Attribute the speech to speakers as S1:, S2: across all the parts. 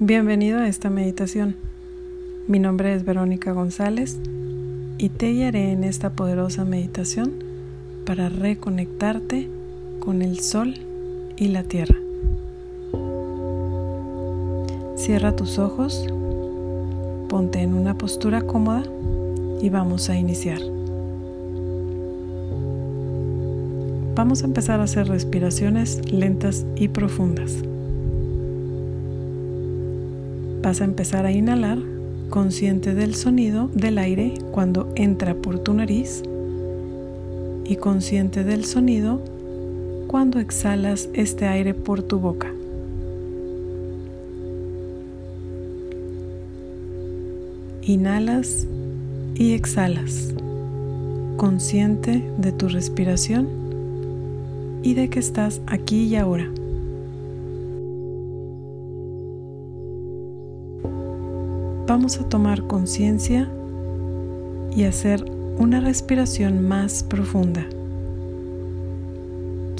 S1: Bienvenido a esta meditación. Mi nombre es Verónica González y te guiaré en esta poderosa meditación para reconectarte con el sol y la tierra. Cierra tus ojos, ponte en una postura cómoda y vamos a iniciar. Vamos a empezar a hacer respiraciones lentas y profundas. Vas a empezar a inhalar consciente del sonido del aire cuando entra por tu nariz y consciente del sonido cuando exhalas este aire por tu boca. Inhalas y exhalas, consciente de tu respiración y de que estás aquí y ahora. Vamos a tomar conciencia y hacer una respiración más profunda.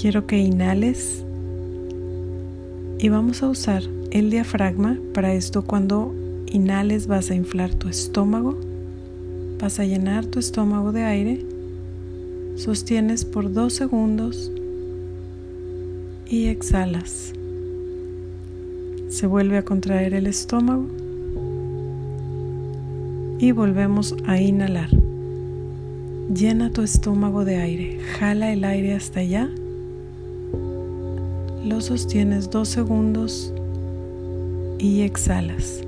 S1: Quiero que inhales y vamos a usar el diafragma para esto cuando inhales vas a inflar tu estómago, vas a llenar tu estómago de aire, sostienes por dos segundos y exhalas. Se vuelve a contraer el estómago y volvemos a inhalar. Llena tu estómago de aire, jala el aire hasta allá, lo sostienes dos segundos y exhalas.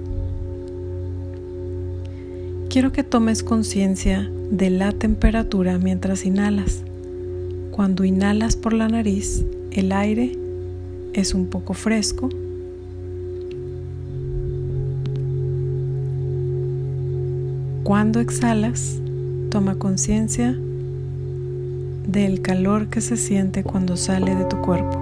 S1: Quiero que tomes conciencia de la temperatura mientras inhalas. Cuando inhalas por la nariz, el aire es un poco fresco Cuando exhalas, toma conciencia del calor que se siente cuando sale de tu cuerpo.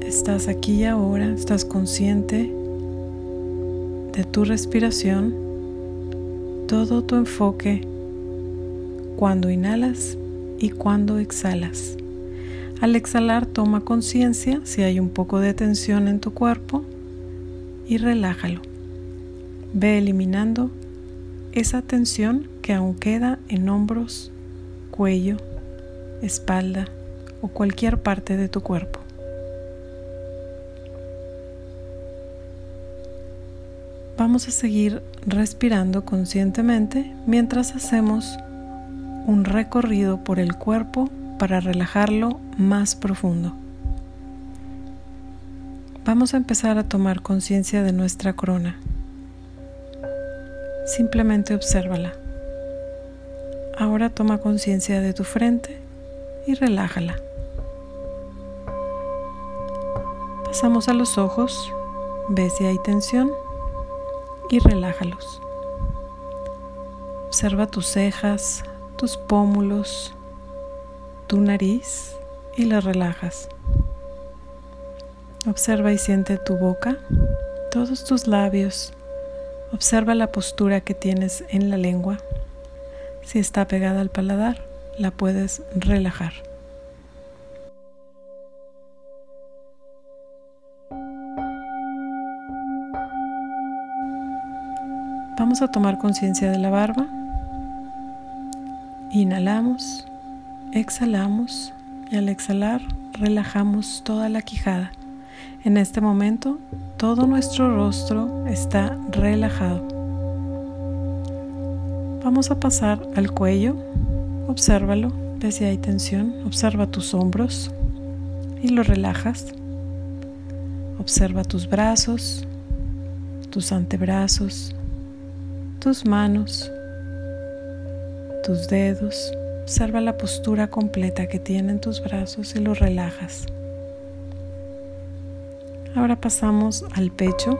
S1: Estás aquí y ahora, estás consciente de tu respiración, todo tu enfoque cuando inhalas y cuando exhalas. Al exhalar toma conciencia si hay un poco de tensión en tu cuerpo y relájalo. Ve eliminando esa tensión que aún queda en hombros, cuello, espalda o cualquier parte de tu cuerpo. Vamos a seguir respirando conscientemente mientras hacemos un recorrido por el cuerpo para relajarlo más profundo. Vamos a empezar a tomar conciencia de nuestra corona. Simplemente obsérvala. Ahora toma conciencia de tu frente y relájala. Pasamos a los ojos, ve si hay tensión y relájalos. Observa tus cejas, tus pómulos, tu nariz y la relajas. Observa y siente tu boca, todos tus labios. Observa la postura que tienes en la lengua. Si está pegada al paladar, la puedes relajar. Vamos a tomar conciencia de la barba Inhalamos, exhalamos y al exhalar relajamos toda la quijada. En este momento todo nuestro rostro está relajado. Vamos a pasar al cuello. Obsérvalo, ve si hay tensión. Observa tus hombros y lo relajas. Observa tus brazos, tus antebrazos, tus manos, tus dedos, observa la postura completa que tienen tus brazos y los relajas. Ahora pasamos al pecho.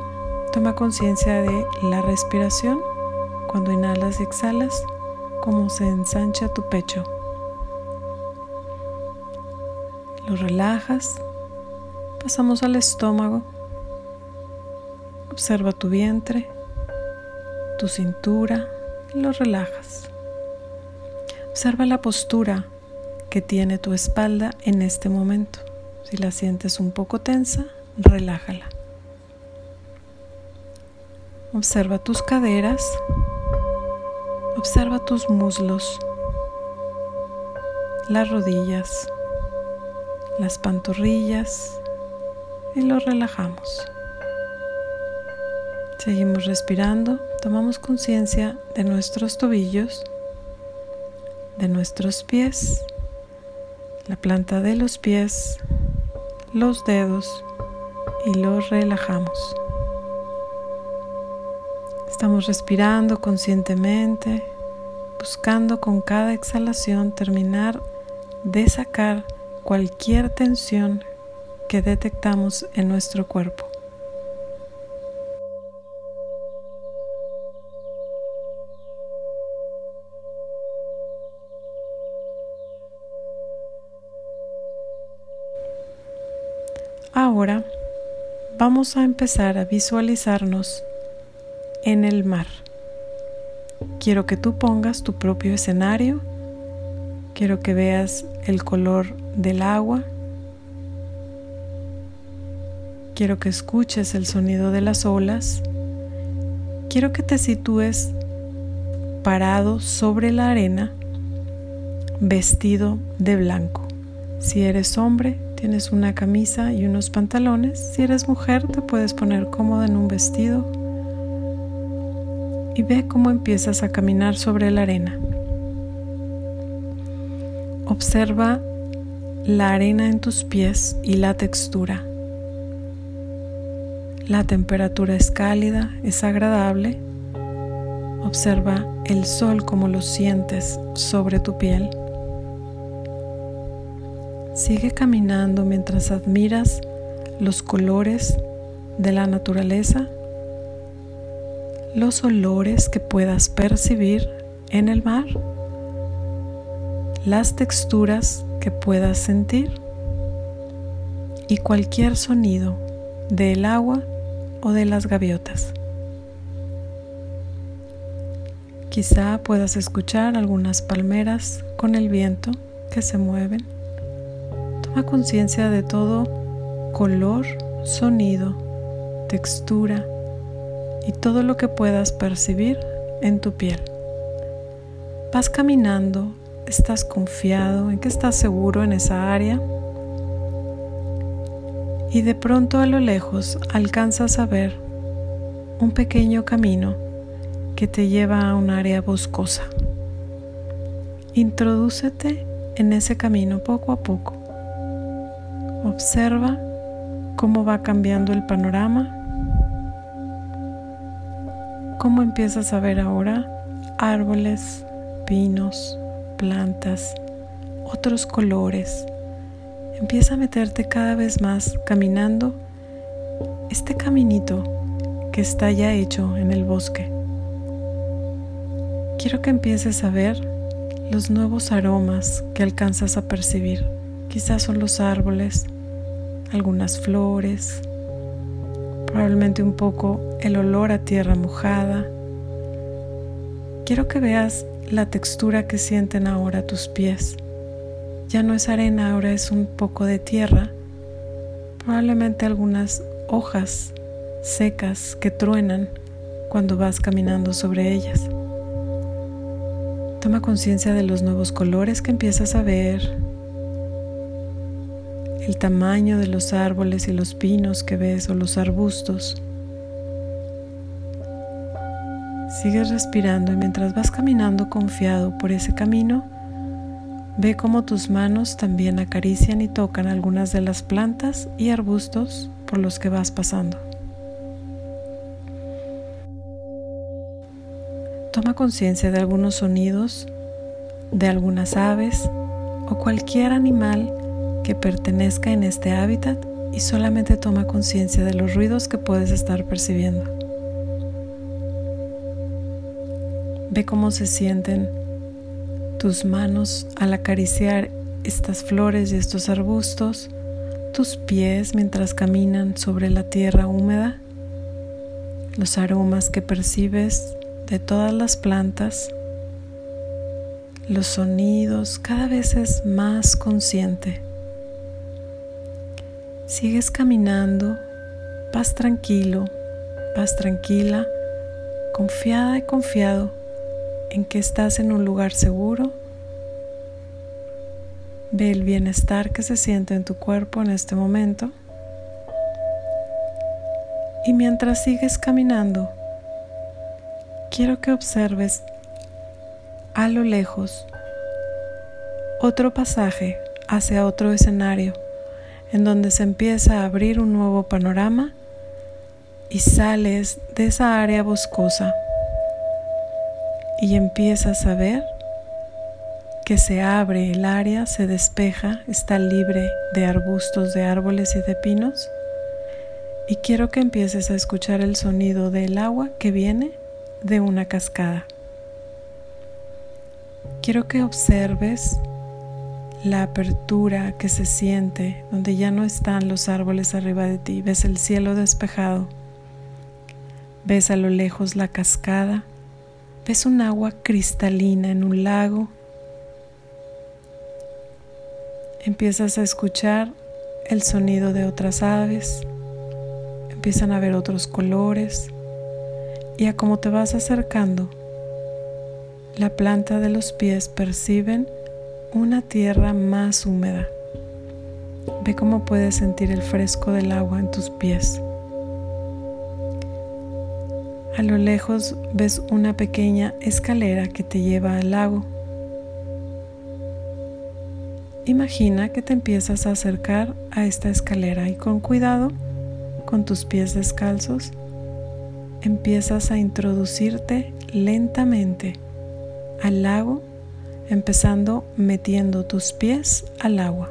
S1: Toma conciencia de la respiración cuando inhalas y exhalas, cómo se ensancha tu pecho. Lo relajas. Pasamos al estómago. Observa tu vientre, tu cintura, lo relajas. Observa la postura que tiene tu espalda en este momento. Si la sientes un poco tensa, relájala. Observa tus caderas, observa tus muslos, las rodillas, las pantorrillas y los relajamos. Seguimos respirando, tomamos conciencia de nuestros tobillos, de nuestros pies, la planta de los pies, los dedos y los relajamos. Estamos respirando conscientemente, buscando con cada exhalación terminar de sacar cualquier tensión que detectamos en nuestro cuerpo. Ahora vamos a empezar a visualizarnos en el mar. Quiero que tú pongas tu propio escenario. Quiero que veas el color del agua. Quiero que escuches el sonido de las olas. Quiero que te sitúes parado sobre la arena, vestido de blanco. Si eres hombre, tienes una camisa y unos pantalones. Si eres mujer, te puedes poner cómoda en un vestido y ve cómo empiezas a caminar sobre la arena. Observa la arena en tus pies y la textura. La temperatura es cálida, es agradable. Observa el sol como lo sientes sobre tu piel. Sigue caminando mientras admiras los colores de la naturaleza los olores que puedas percibir en el mar, las texturas que puedas sentir y cualquier sonido del agua o de las gaviotas. Quizá puedas escuchar algunas palmeras con el viento que se mueven. Toma conciencia de todo color, sonido, textura, y todo lo que puedas percibir en tu piel. Vas caminando, estás confiado en que estás seguro en esa área y de pronto a lo lejos alcanzas a ver un pequeño camino que te lleva a un área boscosa. Introdúcete en ese camino poco a poco. Observa cómo va cambiando el panorama cómo empiezas a ver ahora árboles, pinos, plantas, otros colores. Empieza a meterte cada vez más caminando este caminito que está ya hecho en el bosque. Quiero que empieces a ver los nuevos aromas que alcanzas a percibir. Quizás son los árboles, algunas flores, probablemente un poco el olor a tierra mojada. Quiero que veas la textura que sienten ahora tus pies. Ya no es arena, ahora es un poco de tierra. Probablemente algunas hojas secas que truenan cuando vas caminando sobre ellas. Toma conciencia de los nuevos colores que empiezas a ver, el tamaño de los árboles y los pinos que ves o los arbustos. Sigues respirando y mientras vas caminando confiado por ese camino, ve cómo tus manos también acarician y tocan algunas de las plantas y arbustos por los que vas pasando. Toma conciencia de algunos sonidos, de algunas aves o cualquier animal que pertenezca en este hábitat y solamente toma conciencia de los ruidos que puedes estar percibiendo. Ve cómo se sienten tus manos al acariciar estas flores y estos arbustos, tus pies mientras caminan sobre la tierra húmeda, los aromas que percibes de todas las plantas, los sonidos, cada vez es más consciente. Sigues caminando, vas tranquilo, vas tranquila, confiada y confiado en que estás en un lugar seguro. Ve el bienestar que se siente en tu cuerpo en este momento. Y mientras sigues caminando, quiero que observes a lo lejos otro pasaje hacia otro escenario en donde se empieza a abrir un nuevo panorama y sales de esa área boscosa y empiezas a ver que se abre el área, se despeja, está libre de arbustos, de árboles y de pinos y quiero que empieces a escuchar el sonido del agua que viene de una cascada. Quiero que observes la apertura que se siente donde ya no están los árboles arriba de ti, ves el cielo despejado, ves a lo lejos la cascada, ves un agua cristalina en un lago, empiezas a escuchar el sonido de otras aves, empiezan a ver otros colores. Y a cómo te vas acercando, la planta de los pies perciben una tierra más húmeda. Ve cómo puedes sentir el fresco del agua en tus pies. A lo lejos ves una pequeña escalera que te lleva al lago. Imagina que te empiezas a acercar a esta escalera y con cuidado con tus pies descalzos, empiezas a introducirte lentamente al lago, empezando metiendo tus pies al agua.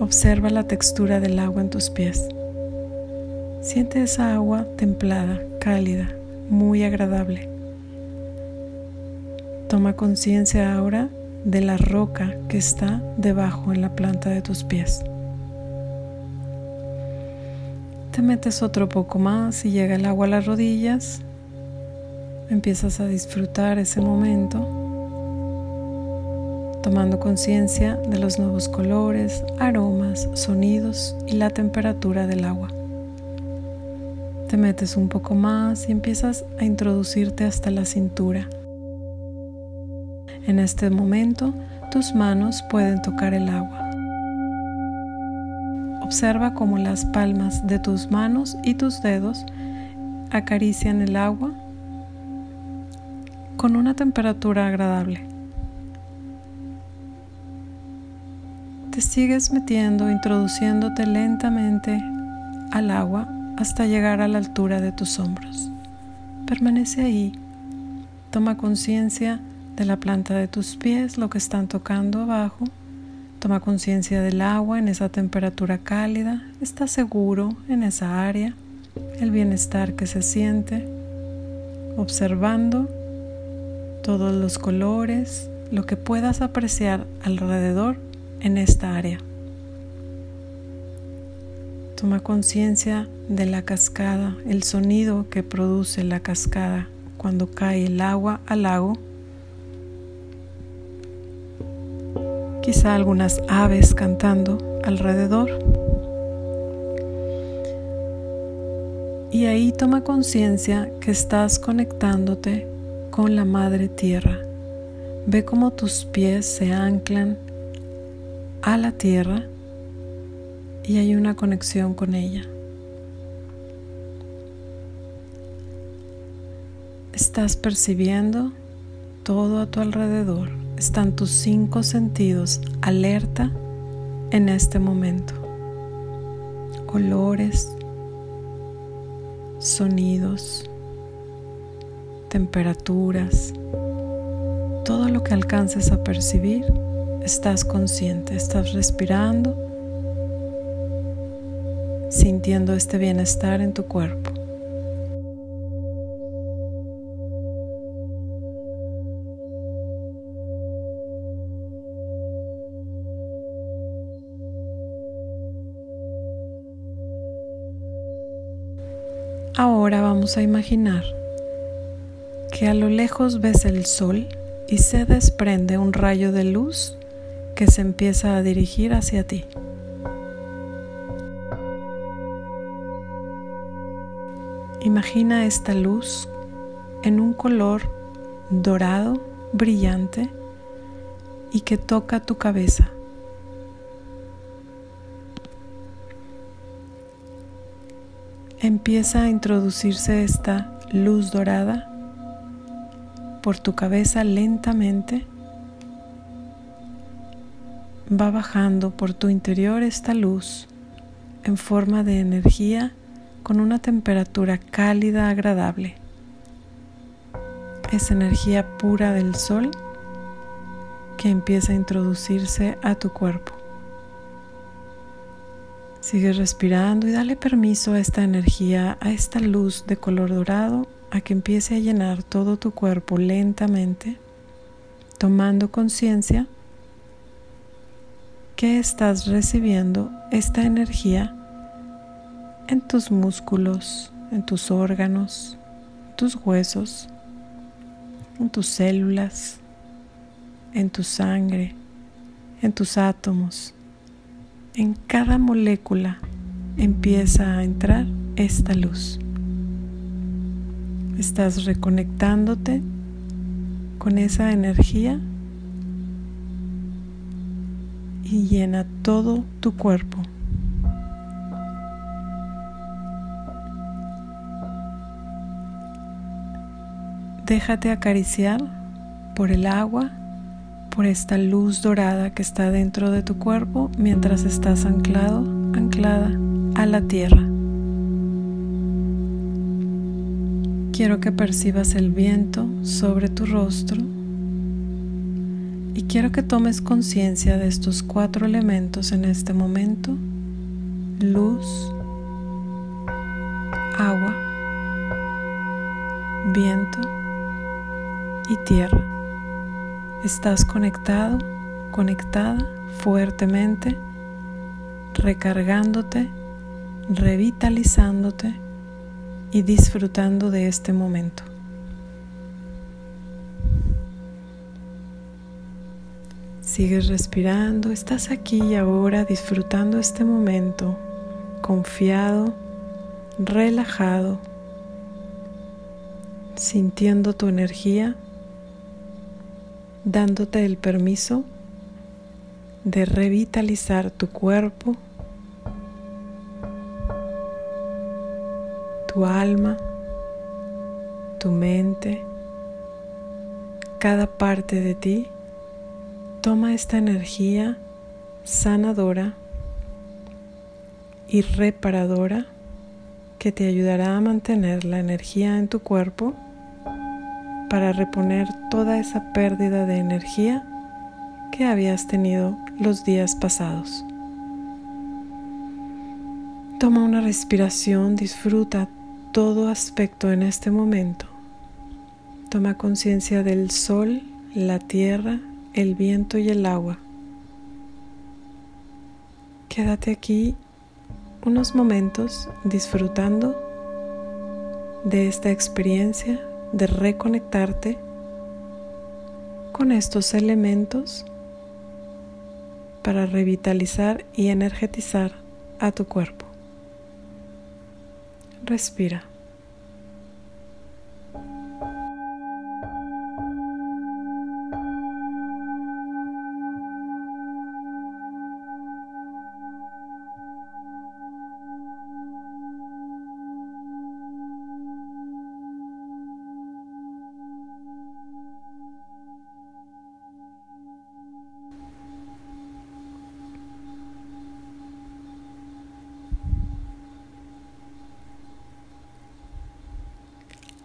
S1: Observa la textura del agua en tus pies. Siente esa agua templada, cálida, muy agradable. Toma conciencia ahora de la roca que está debajo en la planta de tus pies. Te metes otro poco más y llega el agua a las rodillas. Empiezas a disfrutar ese momento, tomando conciencia de los nuevos colores, aromas, sonidos y la temperatura del agua. Te metes un poco más y empiezas a introducirte hasta la cintura. En este momento, tus manos pueden tocar el agua. Observa cómo las palmas de tus manos y tus dedos acarician el agua con una temperatura agradable. Te sigues metiendo, introduciéndote lentamente al agua hasta llegar a la altura de tus hombros. Permanece ahí. Toma conciencia de la planta de tus pies, lo que están tocando abajo Toma conciencia del agua en esa temperatura cálida. Está seguro en esa área. El bienestar que se siente. Observando todos los colores, lo que puedas apreciar alrededor en esta área. Toma conciencia de la cascada, el sonido que produce la cascada cuando cae el agua al lago quizá algunas aves cantando alrededor. Y ahí toma conciencia que estás conectándote con la madre tierra. Ve cómo tus pies se anclan a la tierra y hay una conexión con ella. Estás percibiendo todo a tu alrededor están tus cinco sentidos alerta en este momento. Olores, sonidos, temperaturas, todo lo que alcances a percibir, estás consciente, estás respirando, sintiendo este bienestar en tu cuerpo. Ahora vamos a imaginar que a lo lejos ves el sol y se desprende un rayo de luz que se empieza a dirigir hacia ti. Imagina esta luz en un color dorado, brillante y que toca tu cabeza. Empieza a introducirse esta luz dorada por tu cabeza lentamente. Va bajando por tu interior esta luz en forma de energía con una temperatura cálida agradable. Es energía pura del sol que empieza a introducirse a tu cuerpo. Sigue respirando y dale permiso a esta energía, a esta luz de color dorado, a que empiece a llenar todo tu cuerpo lentamente, tomando conciencia que estás recibiendo esta energía en tus músculos, en tus órganos, en tus huesos, en tus células, en tu sangre, en tus átomos en cada molécula empieza a entrar esta luz. Estás reconectándote con esa energía y llena todo tu cuerpo. Déjate acariciar por el agua por esta luz dorada que está dentro de tu cuerpo mientras estás anclado, anclada a la tierra. Quiero que percibas el viento sobre tu rostro y quiero que tomes conciencia de estos cuatro elementos en este momento. Luz, agua, viento y tierra. Estás conectado, conectada fuertemente, recargándote, revitalizándote y disfrutando de este momento. Sigues respirando, estás aquí y ahora disfrutando este momento, confiado, relajado, sintiendo tu energía dándote el permiso de revitalizar tu cuerpo, tu alma, tu mente, cada parte de ti. Toma esta energía sanadora y reparadora que te ayudará a mantener la energía en tu cuerpo para reponer toda esa pérdida de energía que habías tenido los días pasados. Toma una respiración, disfruta todo aspecto en este momento. Toma conciencia del sol, la tierra, el viento y el agua. Quédate aquí unos momentos disfrutando de esta experiencia de reconectarte con estos elementos para revitalizar y energetizar a tu cuerpo. Respira.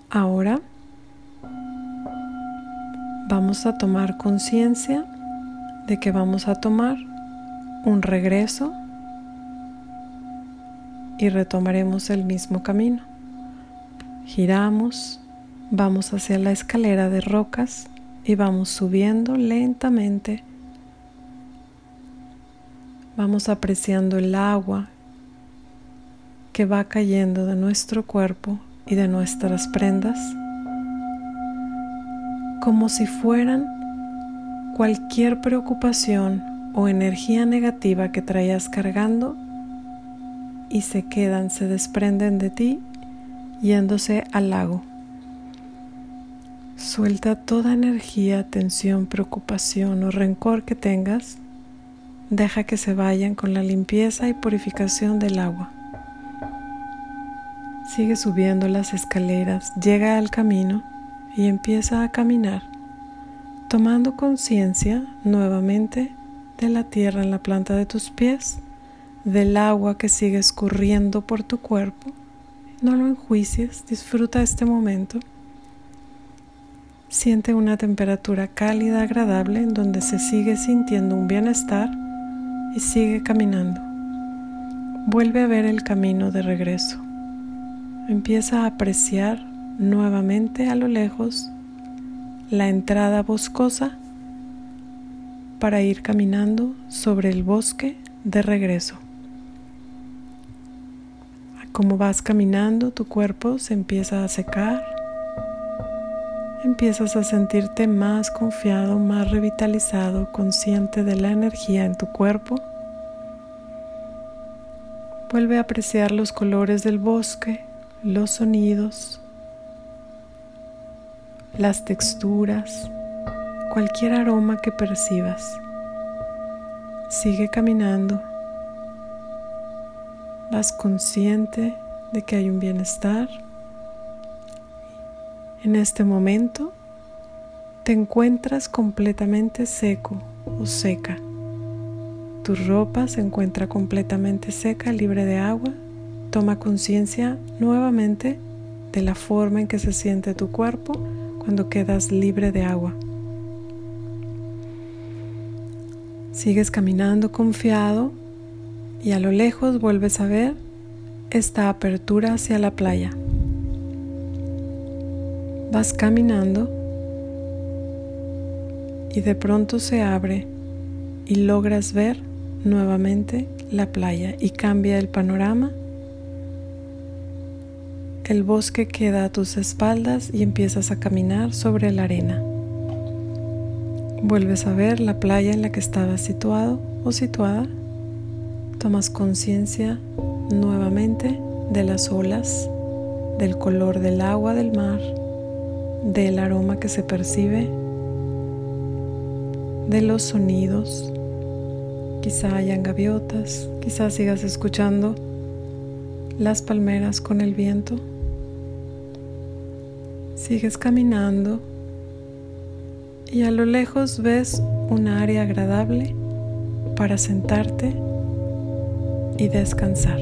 S1: Ahora vamos a tomar conciencia de que vamos a tomar un regreso y retomaremos el mismo camino. Giramos, vamos hacia la escalera de rocas y vamos subiendo lentamente. Vamos apreciando el agua que va cayendo de nuestro cuerpo y de nuestras prendas como si fueran cualquier preocupación o energía negativa que traías cargando y se quedan, se desprenden de ti yéndose al lago. Suelta toda energía, tensión, preocupación o rencor que tengas. Deja que se vayan con la limpieza y purificación del agua. Sigue subiendo las escaleras, llega al camino y empieza a caminar, tomando conciencia nuevamente de la tierra en la planta de tus pies, del agua que sigue escurriendo por tu cuerpo. No lo enjuicies, disfruta este momento. Siente una temperatura cálida, agradable, en donde se sigue sintiendo un bienestar y sigue caminando. Vuelve a ver el camino de regreso. Empieza a apreciar nuevamente a lo lejos la entrada boscosa para ir caminando sobre el bosque de regreso. Como vas caminando, tu cuerpo se empieza a secar, empiezas a sentirte más confiado, más revitalizado, consciente de la energía en tu cuerpo. Vuelve a apreciar los colores del bosque, los sonidos, las texturas, cualquier aroma que percibas. Sigue caminando. Vas consciente de que hay un bienestar. En este momento te encuentras completamente seco o seca. Tu ropa se encuentra completamente seca, libre de agua. Toma conciencia nuevamente de la forma en que se siente tu cuerpo cuando quedas libre de agua. Sigues caminando confiado y a lo lejos vuelves a ver esta apertura hacia la playa. Vas caminando y de pronto se abre y logras ver nuevamente la playa y cambia el panorama. El bosque queda a tus espaldas y empiezas a caminar sobre la arena. Vuelves a ver la playa en la que estabas situado o situada. Tomas conciencia nuevamente de las olas, del color del agua del mar, del aroma que se percibe, de los sonidos. Quizá hayan gaviotas, quizá sigas escuchando las palmeras con el viento. Sigues caminando y a lo lejos ves un área agradable para sentarte y descansar.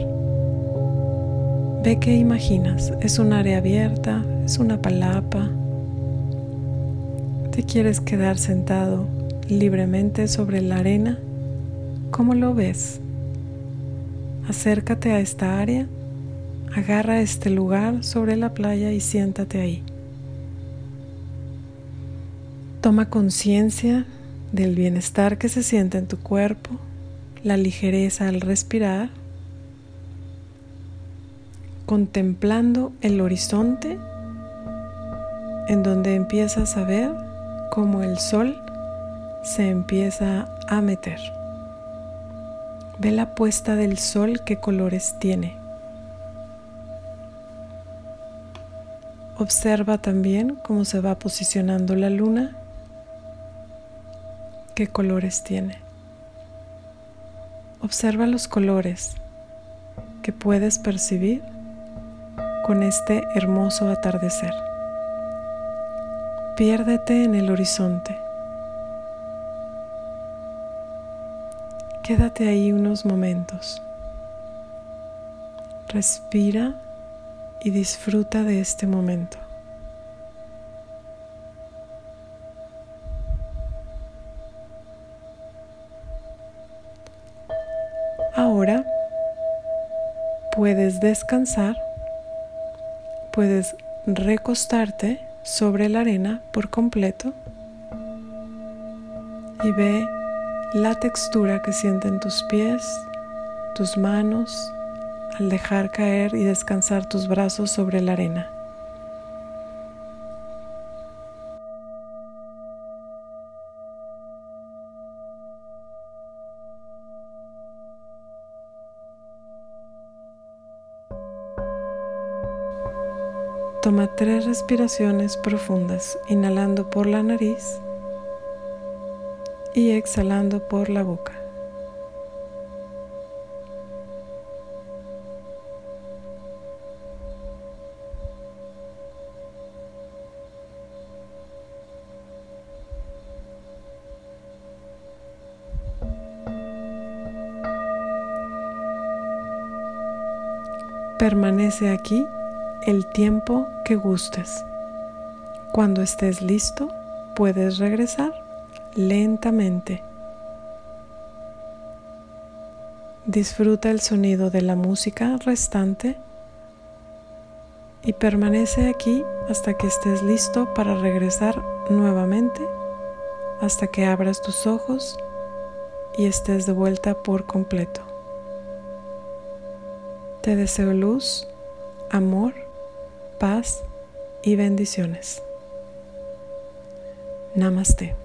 S1: Ve qué imaginas. Es un área abierta, es una palapa. ¿Te quieres quedar sentado libremente sobre la arena? ¿Cómo lo ves? Acércate a esta área, agarra este lugar sobre la playa y siéntate ahí. Toma conciencia del bienestar que se siente en tu cuerpo, la ligereza al respirar, contemplando el horizonte en donde empiezas a ver cómo el sol se empieza a meter. Ve la puesta del sol, qué colores tiene. Observa también cómo se va posicionando la luna qué colores tiene. Observa los colores que puedes percibir con este hermoso atardecer. Piérdete en el horizonte. Quédate ahí unos momentos. Respira y disfruta de este momento. Puedes descansar, puedes recostarte sobre la arena por completo y ve la textura que sienten tus pies, tus manos al dejar caer y descansar tus brazos sobre la arena. Tres respiraciones profundas, inhalando por la nariz y exhalando por la boca. Permanece aquí el tiempo que gustes. Cuando estés listo, puedes regresar lentamente. Disfruta el sonido de la música restante y permanece aquí hasta que estés listo para regresar nuevamente, hasta que abras tus ojos y estés de vuelta por completo. Te deseo luz, amor, paz y bendiciones. Namaste.